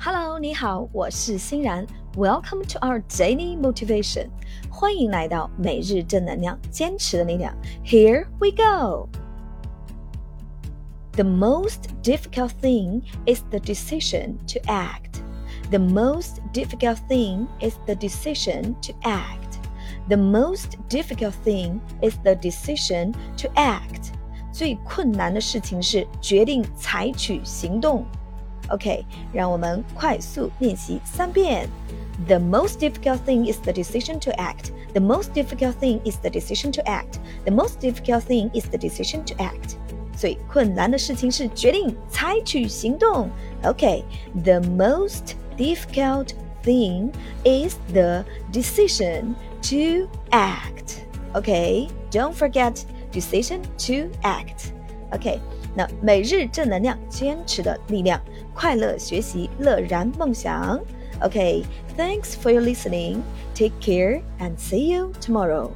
Hello，你好，我是欣然。Welcome to our daily motivation。欢迎来到每日正能量，坚持的力量。Here we go。The most difficult thing is the decision to act. The most difficult thing is the decision to act. The most difficult thing is the decision to act. 最困难的事情是决定采取行动。 OK，让我们快速练习三遍。The most difficult thing is the decision to act. The most difficult thing is the decision to act. The most difficult thing is the decision to act. 最困难的事情是决定采取行动。OK，the most difficult thing is the decision to act. OK，don't forget decision to act. OK，那每日正能量，坚持的力量。快乐学习，乐然梦想。Okay, thanks for your listening. Take care and see you tomorrow.